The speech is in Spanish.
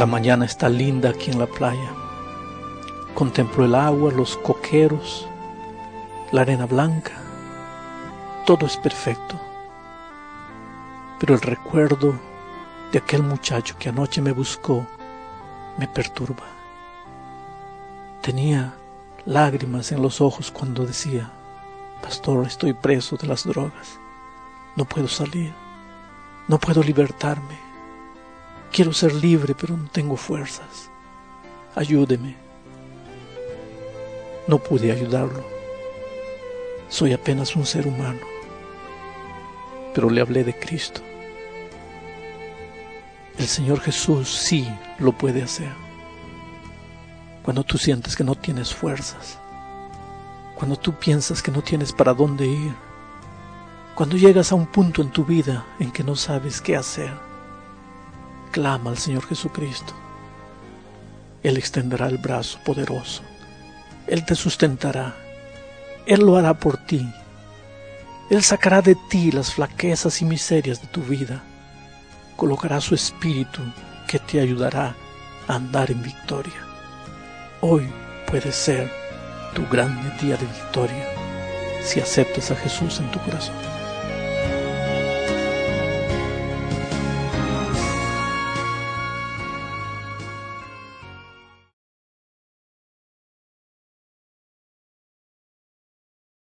La mañana está linda aquí en la playa. Contemplo el agua, los coqueros, la arena blanca. Todo es perfecto. Pero el recuerdo de aquel muchacho que anoche me buscó me perturba. Tenía lágrimas en los ojos cuando decía, Pastor, estoy preso de las drogas. No puedo salir. No puedo libertarme. Quiero ser libre, pero no tengo fuerzas. Ayúdeme. No pude ayudarlo. Soy apenas un ser humano. Pero le hablé de Cristo. El Señor Jesús sí lo puede hacer. Cuando tú sientes que no tienes fuerzas, cuando tú piensas que no tienes para dónde ir, cuando llegas a un punto en tu vida en que no sabes qué hacer, clama al Señor Jesucristo. Él extenderá el brazo poderoso. Él te sustentará. Él lo hará por ti. Él sacará de ti las flaquezas y miserias de tu vida. Colocará su espíritu que te ayudará a andar en victoria. Hoy puede ser tu grande día de victoria si aceptas a Jesús en tu corazón.